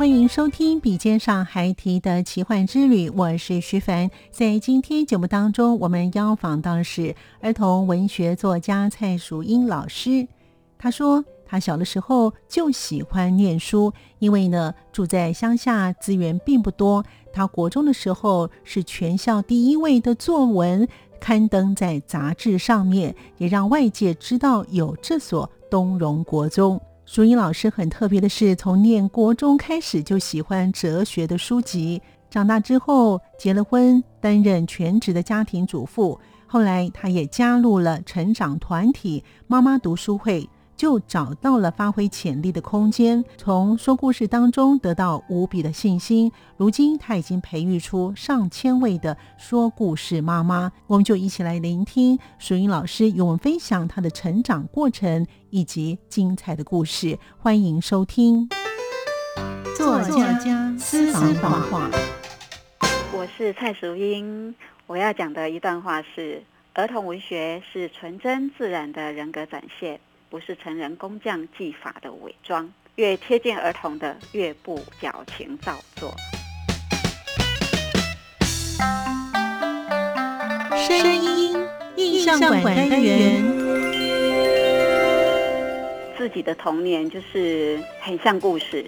欢迎收听《笔尖上孩提的奇幻之旅》，我是徐凡。在今天节目当中，我们邀访到是儿童文学作家蔡淑英老师。他说，他小的时候就喜欢念书，因为呢住在乡下，资源并不多。他国中的时候是全校第一位的作文刊登在杂志上面，也让外界知道有这所东荣国中。淑英老师很特别的是，从念国中开始就喜欢哲学的书籍。长大之后结了婚，担任全职的家庭主妇。后来，她也加入了成长团体“妈妈读书会”。就找到了发挥潜力的空间，从说故事当中得到无比的信心。如今他已经培育出上千位的说故事妈妈，我们就一起来聆听淑英老师与我们分享她的成长过程以及精彩的故事。欢迎收听作家私房话。我是蔡淑英，我要讲的一段话是：儿童文学是纯真自然的人格展现。不是成人工匠技法的伪装，越贴近儿童的越不矫情造作。声音印象馆单元，自己的童年就是很像故事，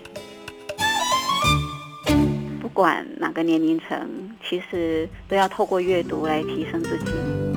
不管哪个年龄层，其实都要透过阅读来提升自己。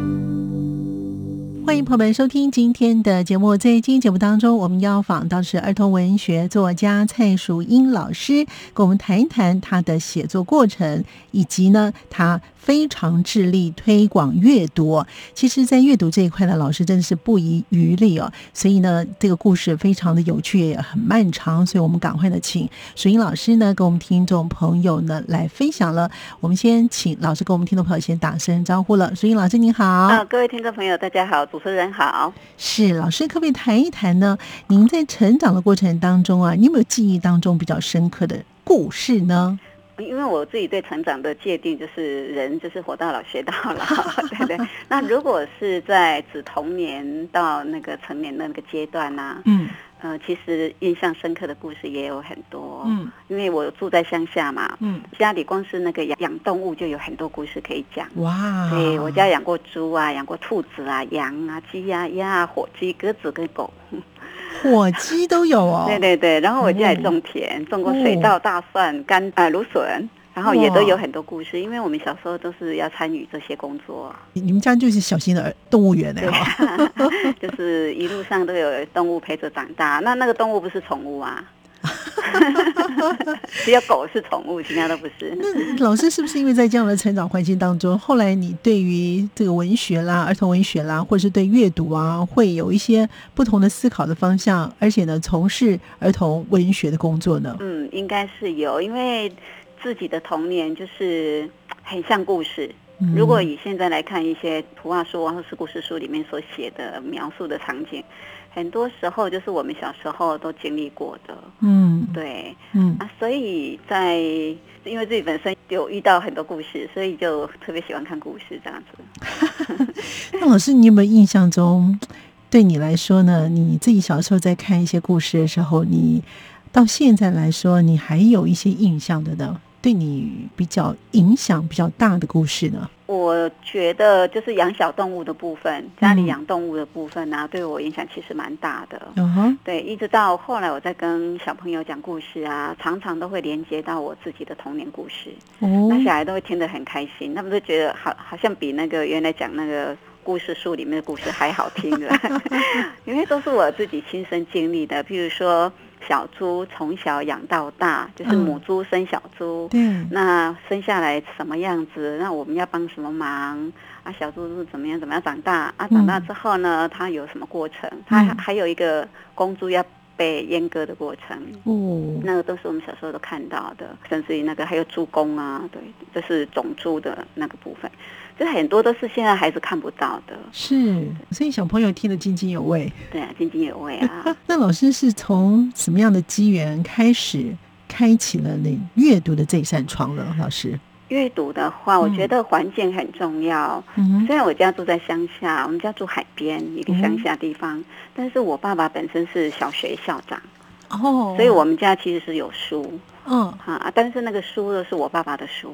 欢迎朋友们收听今天的节目。在今天节目当中，我们要访到是儿童文学作家蔡淑英老师，跟我们谈一谈他的写作过程，以及呢，他非常致力推广阅读。其实，在阅读这一块呢，老师真的是不遗余力哦。所以呢，这个故事非常的有趣，也很漫长。所以我们赶快的请淑英老师呢，跟我们听众朋友呢来分享了。我们先请老师跟我们听众朋友先打声招呼了。淑英老师您好，啊，各位听众朋友大家好。主持人好，是老师，可不可以谈一谈呢？您在成长的过程当中啊，你有没有记忆当中比较深刻的故事呢？因为我自己对成长的界定就是人就是活到老学到老，对对。那如果是在指童年到那个成年的那个阶段呢？嗯。呃，其实印象深刻的故事也有很多。嗯，因为我住在乡下嘛，嗯，家里光是那个养养动物就有很多故事可以讲。哇，对我家养过猪啊，养过兔子啊，羊啊，鸡啊，鸭啊、火鸡、鸽子跟狗，火鸡都有哦。对对对，然后我家也种田，种过水稻、大蒜、甘啊芦笋。然后也都有很多故事，因为我们小时候都是要参与这些工作。你们家就是小型的动物园哎，就是一路上都有动物陪着长大。那那个动物不是宠物啊，只有狗是宠物，其他都不是。那老师是不是因为在这样的成长环境当中，后来你对于这个文学啦、儿童文学啦，或者是对阅读啊，会有一些不同的思考的方向，而且呢，从事儿童文学的工作呢？嗯，应该是有，因为。自己的童年就是很像故事。如果以现在来看，一些图画书或是故事书里面所写的描述的场景，很多时候就是我们小时候都经历过的。嗯，对，嗯啊，所以在因为自己本身有遇到很多故事，所以就特别喜欢看故事这样子。那老师，你有没有印象中，对你来说呢？你自己小时候在看一些故事的时候，你到现在来说，你还有一些印象的呢？对你比较影响比较大的故事呢？我觉得就是养小动物的部分，家里养动物的部分呢，对我影响其实蛮大的。嗯哼，对，一直到后来我在跟小朋友讲故事啊，常常都会连接到我自己的童年故事。哦，那小孩都会听得很开心，他们都觉得好，好像比那个原来讲那个故事书里面的故事还好听了，因为都是我自己亲身经历的。譬如说。小猪从小养到大，就是母猪生小猪。对，那生下来什么样子？那我们要帮什么忙？啊，小猪是怎么样怎么样长大？啊，长大之后呢，它有什么过程？它还有一个公猪要被阉割的过程。哦，那个都是我们小时候都看到的，甚至于那个还有猪公啊，对，这是种猪的那个部分。这很多都是现在孩子看不到的，是，所以小朋友听得津津有味。对啊，津津有味啊。那老师是从什么样的机缘开始开启了你阅读的这扇窗呢？老师，阅读的话，我觉得环境很重要。嗯，虽然我家住在乡下，我们家住海边一个乡下地方，但是我爸爸本身是小学校长哦，所以我们家其实是有书。嗯，啊，但是那个书都是我爸爸的书。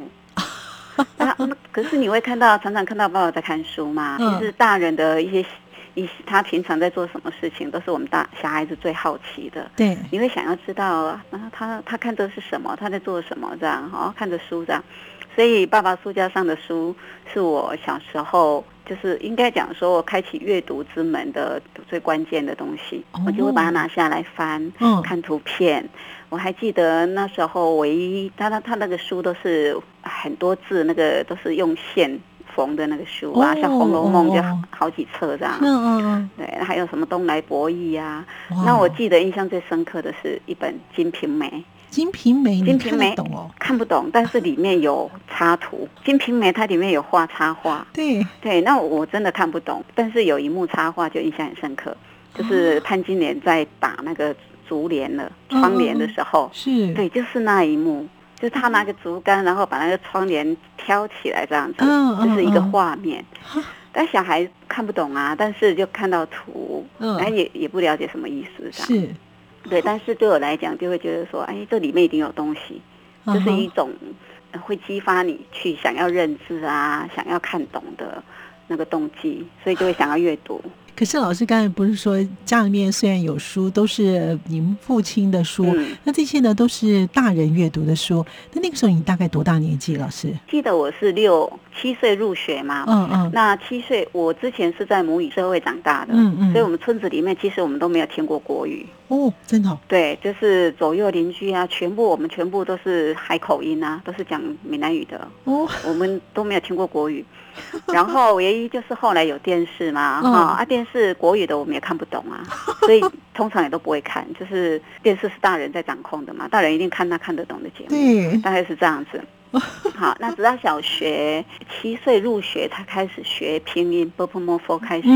啊，可是你会看到，常常看到爸爸在看书嘛？就是大人的一些一他平常在做什么事情，都是我们大小孩子最好奇的。对，你会想要知道啊，他他看的是什么？他在做什么？这样，哦，看着书这样。所以爸爸书架上的书，是我小时候就是应该讲说我开启阅读之门的最关键的东西。我就会把它拿下来翻，看图片。我还记得那时候，唯一他他他那个书都是很多字，那个都是用线缝的那个书啊，像《红楼梦》就好几册这样。嗯嗯嗯。对，还有什么东来博弈啊？那我记得印象最深刻的是一本《金瓶梅》。《金瓶梅》金瓶梅懂哦？看不懂，但是里面有插图。《金瓶梅》它里面有画插画。对对，那我真的看不懂，但是有一幕插画就印象很深刻，就是潘金莲在打那个。竹帘了，窗帘的时候，是对，就是那一幕，就是他拿个竹竿，然后把那个窗帘挑起来，这样子，这是一个画面。但小孩看不懂啊，但是就看到图，哎，也也不了解什么意思，是，对。但是对我来讲，就会觉得说，哎，这里面一定有东西，就是一种会激发你去想要认知啊，想要看懂的那个动机，所以就会想要阅读。可是老师刚才不是说家里面虽然有书，都是您父亲的书，那这些呢都是大人阅读的书。那那个时候你大概多大年纪？老师？记得我是六七岁入学嘛，嗯嗯，那七岁我之前是在母语社会长大的，嗯嗯，所以我们村子里面其实我们都没有听过国语。哦，真的，对，就是左右邻居啊，全部我们全部都是海口音啊，都是讲闽南语的。哦，我们都没有听过国语。然后唯一就是后来有电视嘛，哈啊电视国语的我们也看不懂啊，所以通常也都不会看，就是电视是大人在掌控的嘛，大人一定看他看得懂的节目，大概是这样子。好，那直到小学七岁入学他开始学拼音，b p m f 开始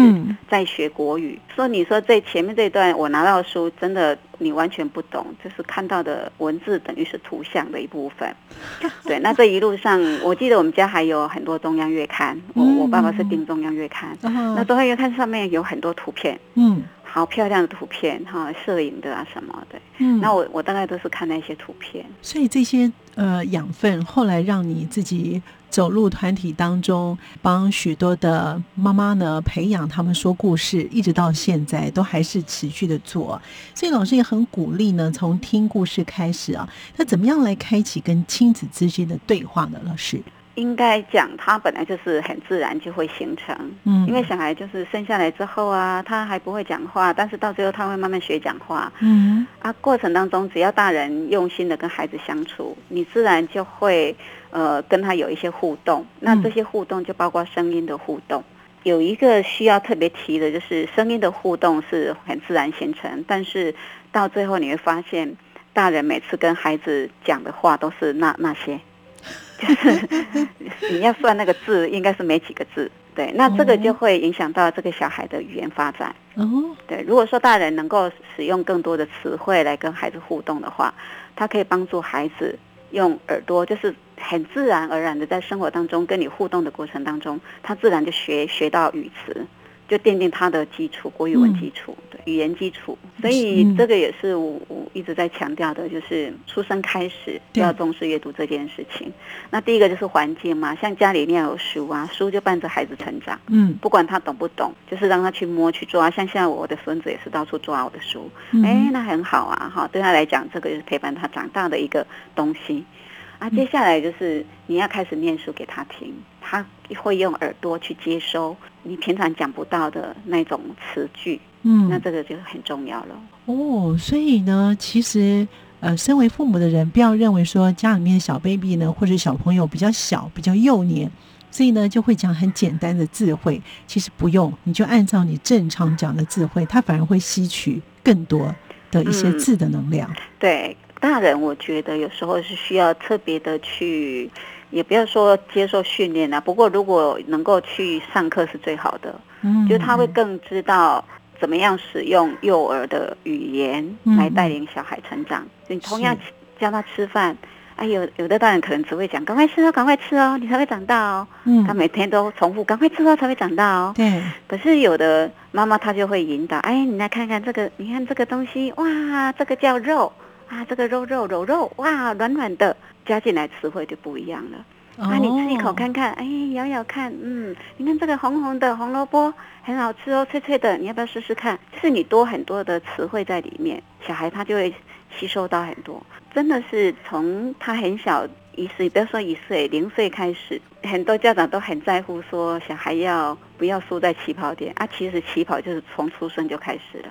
在学国语。说你说这前面这段我拿到书，真的你完全不懂，就是看到的文字等于是图像的一部分。对，那这一路上，我记得我们家还有很多中央月刊，我我爸爸是订中央月刊，那中央月刊上面有很多图片。嗯。好漂亮的图片哈，摄影的啊什么的，嗯，那我我大概都是看那些图片，所以这些呃养分后来让你自己走入团体当中，帮许多的妈妈呢培养他们说故事，一直到现在都还是持续的做，所以老师也很鼓励呢，从听故事开始啊，那怎么样来开启跟亲子之间的对话呢？老师？应该讲，他本来就是很自然就会形成，嗯，因为小孩就是生下来之后啊，他还不会讲话，但是到最后他会慢慢学讲话，嗯，啊，过程当中只要大人用心的跟孩子相处，你自然就会呃跟他有一些互动，那这些互动就包括声音的互动。有一个需要特别提的，就是声音的互动是很自然形成，但是到最后你会发现，大人每次跟孩子讲的话都是那那些。就 是你要算那个字，应该是没几个字，对，那这个就会影响到这个小孩的语言发展。哦，对，如果说大人能够使用更多的词汇来跟孩子互动的话，他可以帮助孩子用耳朵，就是很自然而然的在生活当中跟你互动的过程当中，他自然就学学到语词，就奠定他的基础，国语文基础，对语言基础。所以这个也是我我一直在强调的，就是出生开始就要重视阅读这件事情。那第一个就是环境嘛，像家里一定要有书啊，书就伴着孩子成长。嗯，不管他懂不懂，就是让他去摸去抓。像现在我的孙子也是到处抓我的书，哎，那很好啊，哈，对他来讲，这个就是陪伴他长大的一个东西。啊，接下来就是你要开始念书给他听，他会用耳朵去接收你平常讲不到的那种词句，嗯，那这个就很重要了。哦，所以呢，其实呃，身为父母的人，不要认为说家里面小 baby 呢，或者小朋友比较小、比较幼年，所以呢就会讲很简单的智慧。其实不用，你就按照你正常讲的智慧，他反而会吸取更多的一些字的能量。对。大人，我觉得有时候是需要特别的去，也不要说接受训练啊。不过如果能够去上课是最好的，嗯，就他会更知道怎么样使用幼儿的语言来带领小孩成长。你同样教他吃饭，哎，有有的大人可能只会讲赶快吃哦，赶快吃哦，你才会长大哦。嗯，他每天都重复赶快吃哦，才会长大哦。对。可是有的妈妈她就会引导，哎，你来看看这个，你看这个东西，哇，这个叫肉。啊，这个肉肉肉肉，哇，软软的，加进来词汇就不一样了。啊，你吃一口看看，哎，咬咬看，嗯，你看这个红红的红萝卜很好吃哦，脆脆的，你要不要试试看？就是你多很多的词汇在里面，小孩他就会吸收到很多。真的是从他很小一岁，不要说一岁，零岁开始，很多家长都很在乎说小孩要不要输在起跑点啊？其实起跑就是从出生就开始了。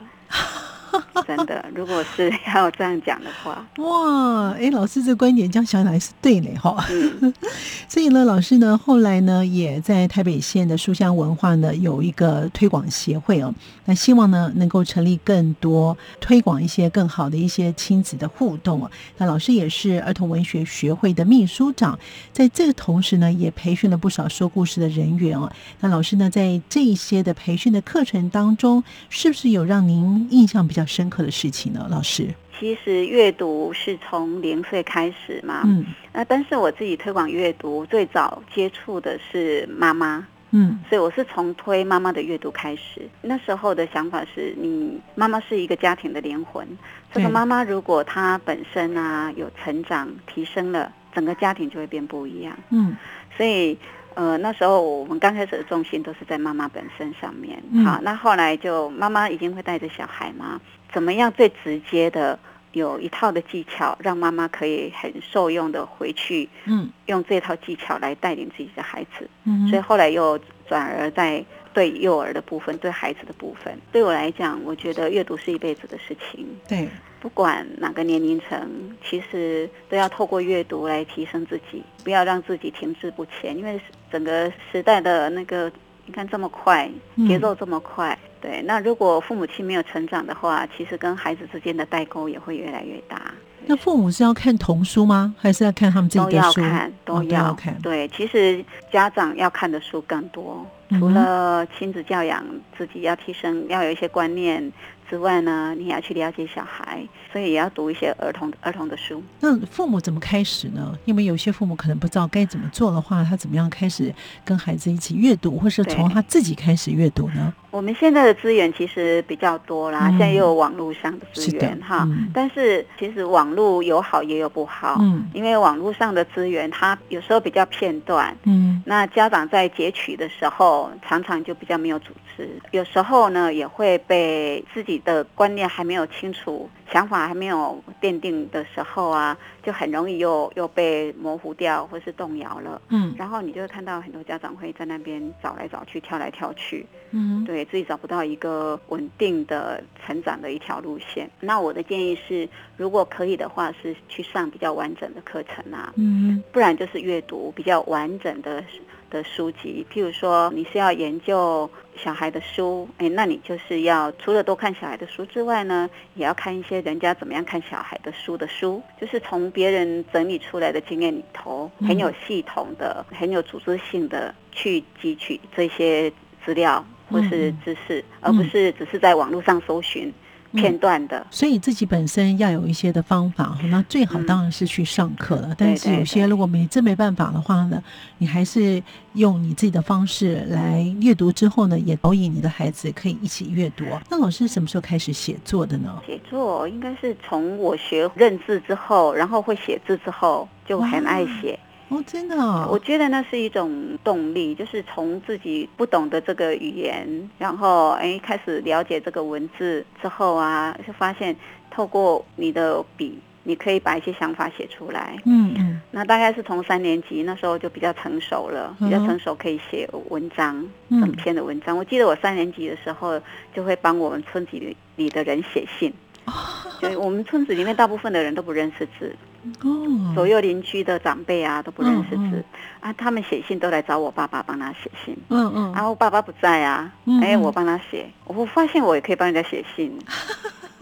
真的，如果是要这样讲的话，哇，哎，老师这观点这样想来是对嘞，哈。所以呢，老师呢后来呢也在台北县的书香文化呢有一个推广协会哦，那希望呢能够成立更多推广一些更好的一些亲子的互动哦。那老师也是儿童文学学会的秘书长，在这个同时呢也培训了不少说故事的人员哦。那老师呢在这一些的培训的课程当中，是不是有让您印象比较深刻的事情呢？老师，其实阅读是从零岁开始嘛，嗯，那但是我自己推广阅读，最早接触的是妈妈，嗯，所以我是从推妈妈的阅读开始。那时候的想法是你妈妈是一个家庭的灵魂，这个妈妈如果她本身啊有成长提升了，整个家庭就会变不一样，嗯，所以。呃，那时候我们刚开始的重心都是在妈妈本身上面，好，那后来就妈妈一定会带着小孩嘛，怎么样最直接的有一套的技巧，让妈妈可以很受用的回去，嗯，用这套技巧来带领自己的孩子，嗯，所以后来又转而在对幼儿的部分，对孩子的部分，对我来讲，我觉得阅读是一辈子的事情，对。不管哪个年龄层，其实都要透过阅读来提升自己，不要让自己停滞不前。因为整个时代的那个，你看这么快，节奏这么快，对。那如果父母亲没有成长的话，其实跟孩子之间的代沟也会越来越大。那父母是要看童书吗？还是要看他们自己的书？都要看，都要看。对，其实家长要看的书更多，除了亲子教养，自己要提升，要有一些观念。之外呢，你也要去了解小孩，所以也要读一些儿童儿童的书。那父母怎么开始呢？因为有些父母可能不知道该怎么做的话，他怎么样开始跟孩子一起阅读，或是从他自己开始阅读呢？我们现在的资源其实比较多啦，现在又有网络上的资源哈。但是其实网络有好也有不好，嗯，因为网络上的资源它有时候比较片段，嗯，那家长在截取的时候常常就比较没有组织，有时候呢也会被自己的观念还没有清楚。想法还没有奠定的时候啊，就很容易又又被模糊掉，或是动摇了。嗯，然后你就会看到很多家长会在那边找来找去，跳来跳去。嗯，对自己找不到一个稳定的成长的一条路线。那我的建议是，如果可以的话，是去上比较完整的课程啊。嗯，不然就是阅读比较完整的。的书籍，譬如说你是要研究小孩的书，哎，那你就是要除了多看小孩的书之外呢，也要看一些人家怎么样看小孩的书的书，就是从别人整理出来的经验里头，很有系统的、很有组织性的去汲取这些资料或是知识，而不是只是在网络上搜寻。片段的。所以自己本身要有一些的方法，那最好当然是去上课了。但是有些如果没真没办法的话呢，你还是用你自己的方式来阅读之后呢，也导引你的孩子可以一起阅读。那老师什么时候开始写作的呢？写作应该是从我学认字之后，然后会写字之后，就很爱写。哦，真的，我觉得那是一种动力，就是从自己不懂的这个语言，然后哎开始了解这个文字之后啊，就发现透过你的笔，你可以把一些想法写出来。嗯嗯。那大概是从三年级那时候就比较成熟了，比较成熟可以写文章，整篇的文章。我记得我三年级的时候就会帮我们村子里里的人写信，就我们村子里面大部分的人都不认识字。哦，左右邻居的长辈啊都不认识字啊，他们写信都来找我爸爸帮他写信。嗯嗯，然后爸爸不在啊，哎，我帮他写。我发现我也可以帮人家写信。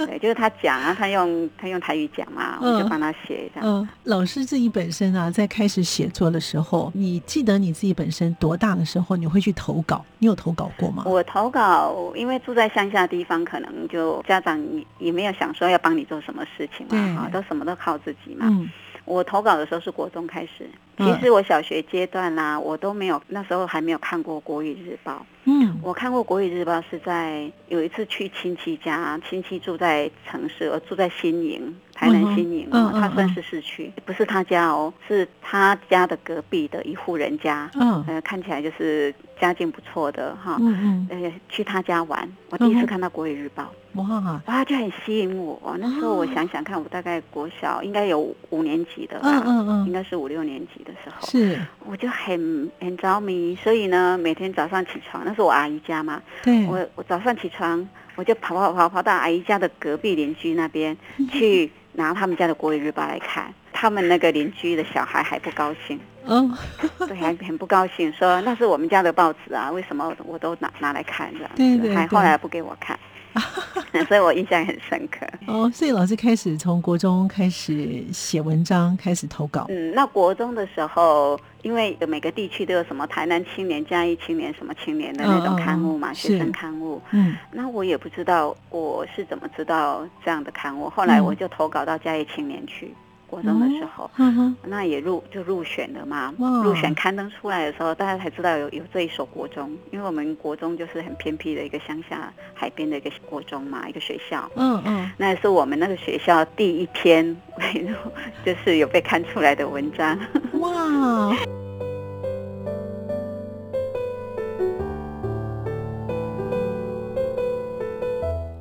对，就是他讲啊，他用他用台语讲嘛，我就帮他写一下。嗯，老师自己本身啊，在开始写作的时候，你记得你自己本身多大的时候你会去投稿？你有投稿过吗？我投稿，因为住在乡下地方，可能就家长也没有想说要帮你做什么事情嘛，啊，都什么都靠自己嘛。嗯，我投稿的时候是国中开始，其实我小学阶段啦，我都没有，那时候还没有看过《国语日报》。嗯，我看过《国语日报》是在有一次去亲戚家，亲戚住在城市，我住在新营，台南新营哦，他算是市区，不是他家哦，是他家的隔壁的一户人家，嗯，呃，看起来就是家境不错的哈，嗯嗯，呃，去他家玩，我第一次看到《国语日报》，哇，哇，就很吸引我。那时候我想想看，我大概国小应该有五年级的吧，嗯嗯嗯，应该是五六年级的时候，是，我就很很着迷，所以呢，每天早上起床。那是我阿姨家嘛？对，我我早上起床，我就跑跑跑跑到阿姨家的隔壁邻居那边去拿他们家的国语日报来看。他们那个邻居的小孩还不高兴，嗯，对，还很不高兴，说那是我们家的报纸啊，为什么我都拿拿来看这样子？还后来不给我看。所以我印象很深刻哦。所以老师开始从国中开始写文章，开始投稿。嗯，那国中的时候，因为每个地区都有什么台南青年、嘉义青年、什么青年的那种刊物嘛，学生刊物。嗯，那我也不知道我是怎么知道这样的刊物，后来我就投稿到嘉义青年去。国中的时候，那也入就入选了嘛。入选刊登出来的时候，大家才知道有有这一所国中，因为我们国中就是很偏僻的一个乡下海边的一个国中嘛，一个学校。嗯嗯，那也是我们那个学校第一篇，就是有被刊出来的文章。哇！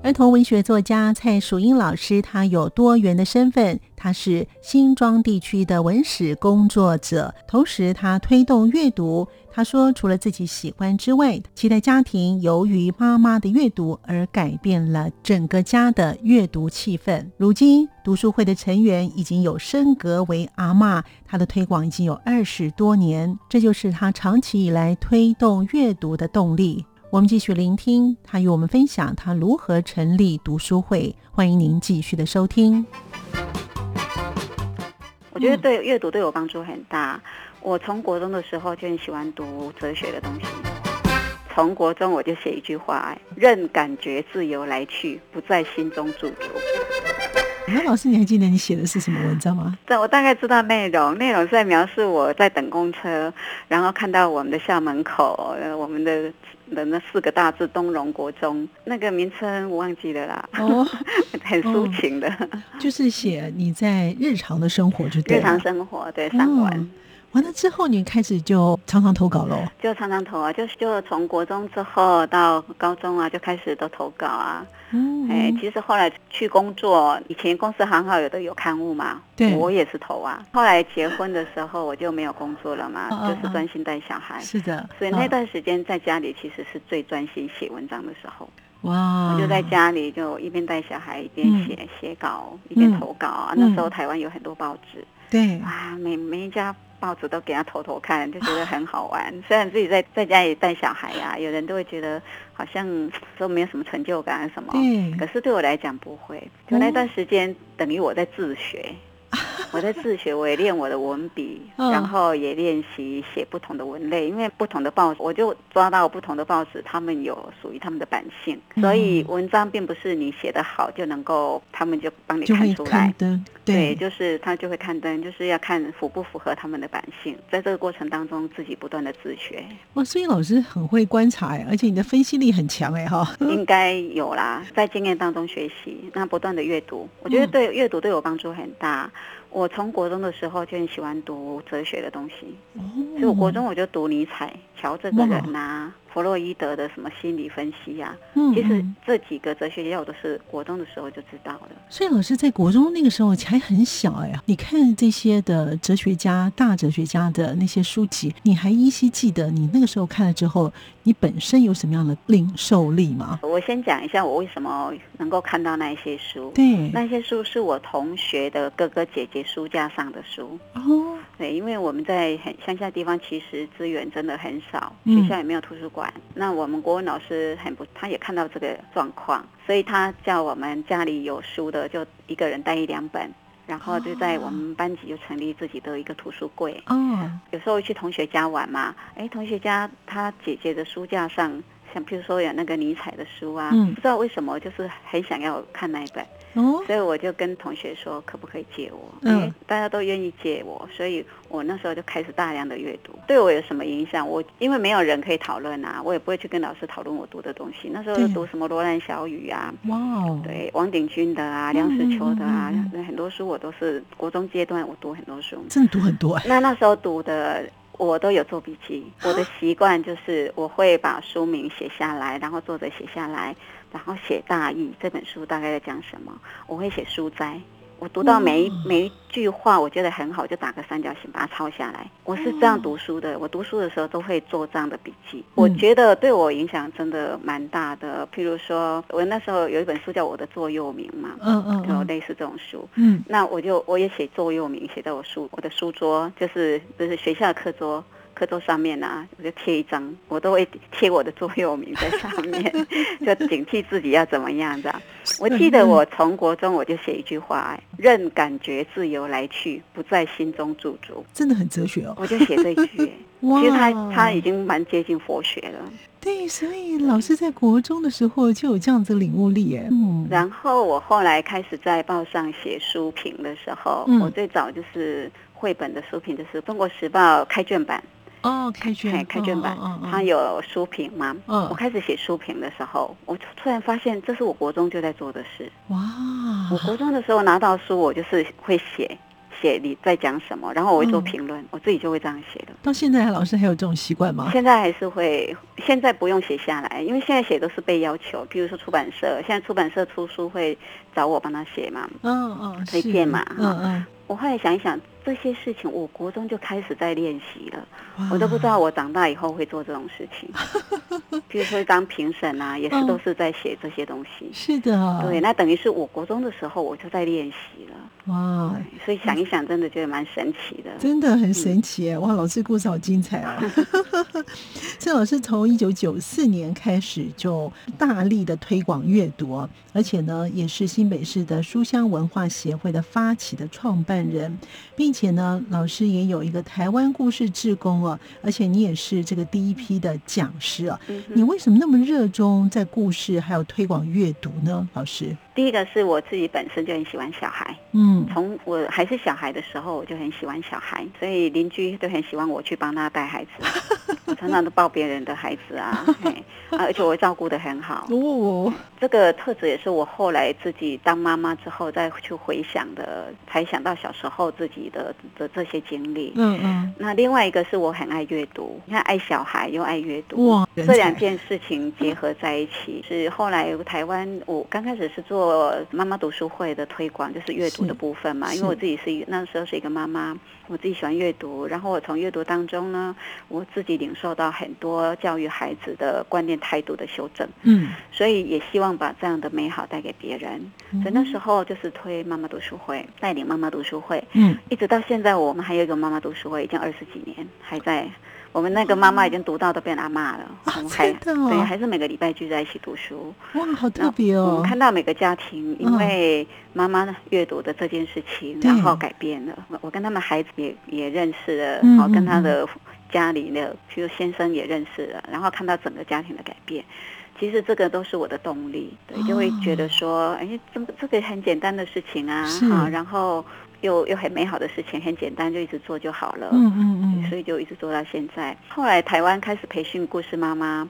儿童文学作家蔡淑英老师，他有多元的身份。他是新庄地区的文史工作者，同时他推动阅读。他说，除了自己喜欢之外，期待家庭由于妈妈的阅读而改变了整个家的阅读气氛。如今，读书会的成员已经有升格为阿妈，他的推广已经有二十多年，这就是他长期以来推动阅读的动力。我们继续聆听他与我们分享他如何成立读书会，欢迎您继续的收听。我觉得对阅读对我帮助很大。我从国中的时候就很喜欢读哲学的东西，从国中我就写一句话：任感觉自由来去，不在心中驻足。那老师，你还记得你写的是什么文章吗？对，我大概知道内容，内容是在描述我在等公车，然后看到我们的校门口，我们的。的那四个大字“东荣国中”，那个名称我忘记了啦。哦，很抒情的，就是写你在日常的生活，就对。日常生活，对，散文。完了之后，你开始就常常投稿喽？就常常投啊，就是就从国中之后到高中啊，就开始都投稿啊。嗯，哎，其实后来去工作，以前公司行号有的有刊物嘛，对，我也是投啊。后来结婚的时候，我就没有工作了嘛，就是专心带小孩。是的，所以那段时间在家里其实是最专心写文章的时候。哇！我就在家里就一边带小孩一边写写稿，一边投稿啊。那时候台湾有很多报纸，对，啊，每每一家。报纸都给他偷偷看，就觉得很好玩。虽然自己在在家里带小孩呀，有人都会觉得好像都没有什么成就感什么。可是对我来讲不会。就那段时间等于我在自学，我在自学，我也练我的文笔，然后也练习写不同的文类，因为不同的报纸，我就抓到不同的报纸，他们有属于他们的版性，所以文章并不是你写的好就能够，他们就帮你看出来。对，就是他就会刊登，就是要看符不符合他们的版性，在这个过程当中自己不断的自学。哇，所以老师很会观察哎，而且你的分析力很强哎哈。应该有啦，在经验当中学习，那不断的阅读，我觉得对阅读对我帮助很大。我从国中的时候就很喜欢读哲学的东西，所以我国中我就读尼采，乔这个人呐。弗洛伊德的什么心理分析呀？嗯，其实这几个哲学家我都是国中的时候就知道了。所以老师在国中那个时候还很小哎，你看这些的哲学家、大哲学家的那些书籍，你还依稀记得你那个时候看了之后，你本身有什么样的领受力吗？我先讲一下我为什么能够看到那些书。对，那些书是我同学的哥哥姐姐书架上的书。哦，对，因为我们在很乡下地方，其实资源真的很少，学校也没有图书馆。那我们国文老师很不，他也看到这个状况，所以他叫我们家里有书的就一个人带一两本，然后就在我们班级就成立自己的一个图书柜。哦，有时候去同学家玩嘛，哎，同学家他姐姐的书架上，像譬如说有那个尼采的书啊，不知道为什么就是很想要看那一本。哦，所以我就跟同学说，可不可以借我？嗯，大家都愿意借我，所以我那时候就开始大量的阅读。对我有什么影响？我因为没有人可以讨论啊，我也不会去跟老师讨论我读的东西。那时候读什么罗兰小语啊，哇，对，王鼎钧的啊，梁实秋的啊，那很多书我都是国中阶段我读很多书，真的读很多。那那时候读的我都有做笔记，我的习惯就是我会把书名写下来，然后作者写下来。然后写大意，这本书大概在讲什么？我会写书摘，我读到每一每一句话，我觉得很好，就打个三角形把它抄下来。我是这样读书的，我读书的时候都会做这样的笔记。我觉得对我影响真的蛮大的。譬如说，我那时候有一本书叫《我的座右铭》嘛，嗯嗯，就类似这种书。嗯，那我就我也写座右铭，写在我书我的书桌，就是就是学校的课桌。课桌上面啊，我就贴一张，我都会贴我的座右铭在上面，就警惕自己要怎么样的。我记得我从国中我就写一句话，任感觉自由来去，不在心中驻足，真的很哲学哦。我就写这一句，其实他他已经蛮接近佛学了。对，所以老师在国中的时候就有这样子领悟力哎。嗯。然后我后来开始在报上写书评的时候，我最早就是绘本的书评，就是《中国时报》开卷版。哦，开卷开卷版，它有书评吗？嗯，我开始写书评的时候，我突然发现这是我国中就在做的事。哇！我国中的时候拿到书，我就是会写写你在讲什么，然后我会做评论，我自己就会这样写的。到现在，老师还有这种习惯吗？现在还是会，现在不用写下来，因为现在写都是被要求。比如说出版社，现在出版社出书会找我帮他写嘛，嗯嗯，推荐嘛，嗯嗯。我后来想一想。这些事情，我国中就开始在练习了，我都不知道我长大以后会做这种事情。比如说当评审啊，也是都是在写这些东西。是的，对，那等于是我国中的时候我就在练习了。哇，所以想一想，真的觉得蛮神奇的。真的很神奇哇，老师故事好精彩啊！郑老师从一九九四年开始就大力的推广阅读，而且呢，也是新北市的书香文化协会的发起的创办人，并。并且呢，老师也有一个台湾故事志工哦，而且你也是这个第一批的讲师啊。你为什么那么热衷在故事还有推广阅读呢？老师，第一个是我自己本身就很喜欢小孩，嗯，从我还是小孩的时候我就很喜欢小孩，所以邻居都很喜欢我去帮他带孩子，我 常常都抱别人的孩子啊，而且我照顾的很好。哦，这个特质也是我后来自己当妈妈之后再去回想的，才想到小时候自己的。的这些经历，嗯嗯，那另外一个是我很爱阅读，你看爱小孩又爱阅读，哇，这两件事情结合在一起，是后来台湾我刚开始是做妈妈读书会的推广，就是阅读的部分嘛，因为我自己是那时候是一个妈妈。我自己喜欢阅读，然后我从阅读当中呢，我自己领受到很多教育孩子的观念态度的修正。嗯，所以也希望把这样的美好带给别人。所以那时候就是推妈妈读书会，带领妈妈读书会。嗯，一直到现在，我们还有一个妈妈读书会，已经二十几年还在我们那个妈妈已经读到都变阿妈了，我们还对，还是每个礼拜聚在一起读书。哇，好特别哦！我们看到每个家庭因为妈妈阅读的这件事情，然后改变了。我跟他们孩子也也认识了，好跟他的家里的，譬如先生也认识了，然后看到整个家庭的改变。其实这个都是我的动力，对，就会觉得说，哎，这个这个很简单的事情啊，啊，然后又又很美好的事情，很简单，就一直做就好了，嗯嗯嗯，所以就一直做到现在。后来台湾开始培训故事妈妈，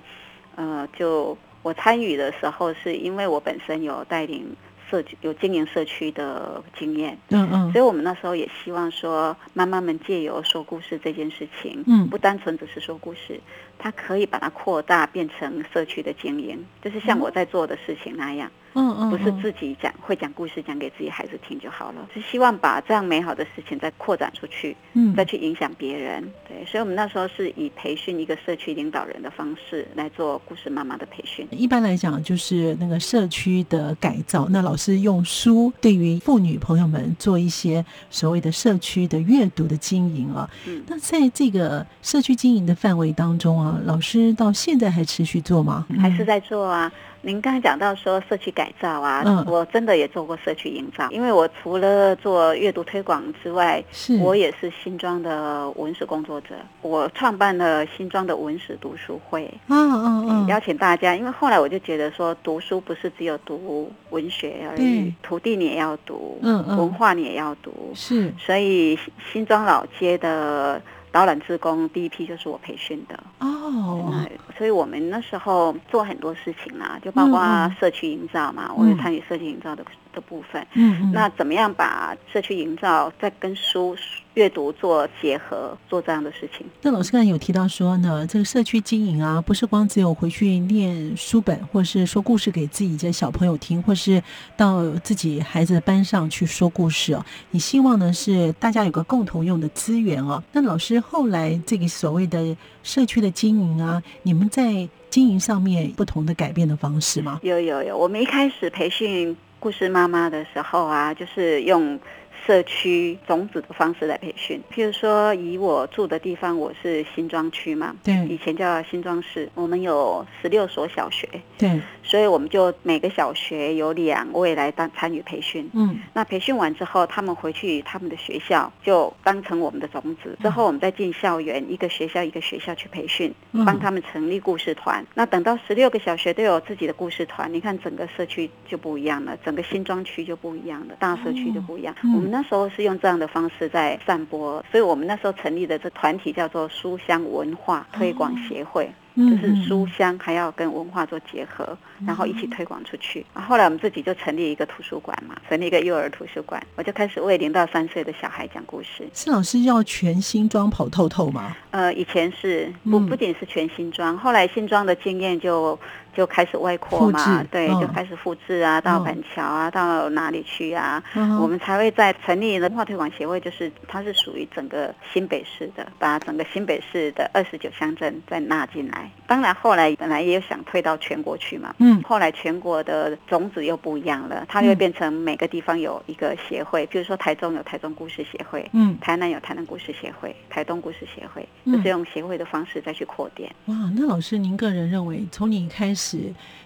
呃，就我参与的时候，是因为我本身有带领。社区有经营社区的经验，嗯嗯，所以我们那时候也希望说，妈妈们借由说故事这件事情，嗯，不单纯只是说故事，它可以把它扩大变成社区的经营，就是像我在做的事情那样。嗯嗯嗯，不是自己讲会讲故事讲给自己孩子听就好了，是希望把这样美好的事情再扩展出去，嗯，再去影响别人。对，所以我们那时候是以培训一个社区领导人的方式来做故事妈妈的培训。一般来讲，就是那个社区的改造，那老师用书对于妇女朋友们做一些所谓的社区的阅读的经营啊。嗯，那在这个社区经营的范围当中啊，老师到现在还持续做吗？还是在做啊。您刚才讲到说社区改造啊，我真的也做过社区营造，因为我除了做阅读推广之外，是。我也是新庄的文史工作者，我创办了新庄的文史读书会，嗯嗯嗯，邀请大家，因为后来我就觉得说读书不是只有读文学而已，土地你也要读，嗯嗯，文化你也要读，是，所以新庄老街的。导览职工第一批就是我培训的。哦，所以我们那时候做很多事情啊，就包括社区营造嘛，我也参与社区营造的的部分。嗯，那怎么样把社区营造再跟书？阅读做结合，做这样的事情。那老师刚才有提到说呢，这个社区经营啊，不是光只有回去念书本，或是说故事给自己的小朋友听，或是到自己孩子的班上去说故事哦。你希望呢是大家有个共同用的资源哦。那老师后来这个所谓的社区的经营啊，你们在经营上面不同的改变的方式吗？有有有，我们一开始培训故事妈妈的时候啊，就是用。社区种子的方式来培训，譬如说，以我住的地方，我是新庄区嘛，对，以前叫新庄市，我们有十六所小学，对，所以我们就每个小学有两位来当参与培训，嗯，那培训完之后，他们回去他们的学校就当成我们的种子，之后我们再进校园，一个学校一个学校去培训，帮他们成立故事团。那等到十六个小学都有自己的故事团，你看整个社区就不一样了，整个新庄区就不一样了，大社区就不一样，我们。那时候是用这样的方式在散播，所以我们那时候成立的这团体叫做书香文化推广协会。就是书香还要跟文化做结合，然后一起推广出去。后来我们自己就成立一个图书馆嘛，成立一个幼儿图书馆，我就开始为零到三岁的小孩讲故事。是老师要全新装跑透透吗？呃，以前是不不仅是全新装，后来新装的经验就就开始外扩嘛，对，就开始复制啊，到板桥啊，到哪里去啊？我们才会在成立文化推广协会，就是它是属于整个新北市的，把整个新北市的二十九乡镇再纳进来。当然，后来本来也有想推到全国去嘛。嗯。后来全国的种子又不一样了，它会变成每个地方有一个协会，比如说台中有台中故事协会，嗯，台南有台南故事协会，台东故事协会，就是用协会的方式再去扩点。哇，那老师，您个人认为，从你开始，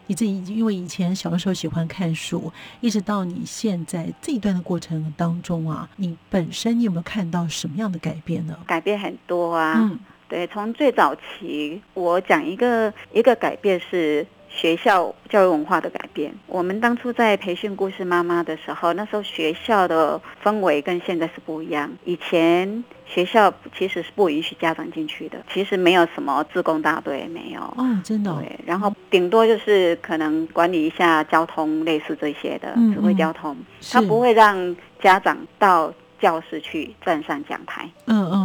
你自己因为以前小的时候喜欢看书，一直到你现在这一段的过程当中啊，你本身你有没有看到什么样的改变呢？改变很多啊。嗯。对，从最早期，我讲一个一个改变是学校教育文化的改变。我们当初在培训故事妈妈的时候，那时候学校的氛围跟现在是不一样。以前学校其实是不允许家长进去的，其实没有什么自工大队，没有。哦，真的。对，然后顶多就是可能管理一下交通，类似这些的指挥交通，他不会让家长到。教室去站上讲台，嗯嗯，哎，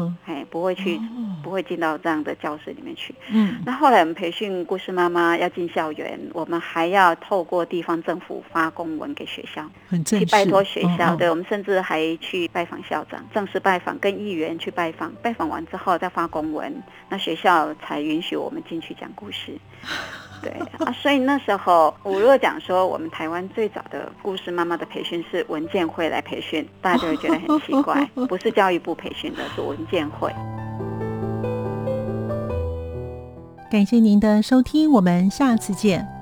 不会去，不会进到这样的教室里面去。嗯，那后来我们培训故事妈妈要进校园，我们还要透过地方政府发公文给学校，去拜托学校。对，我们甚至还去拜访校长，正式拜访，跟议员去拜访，拜访完之后再发公文，那学校才允许我们进去讲故事。对啊，所以那时候我如果讲说我们台湾最早的故事妈妈的培训是文建会来培训，大家就会觉得很奇怪，不是教育部培训的，是文建会。感谢您的收听，我们下次见。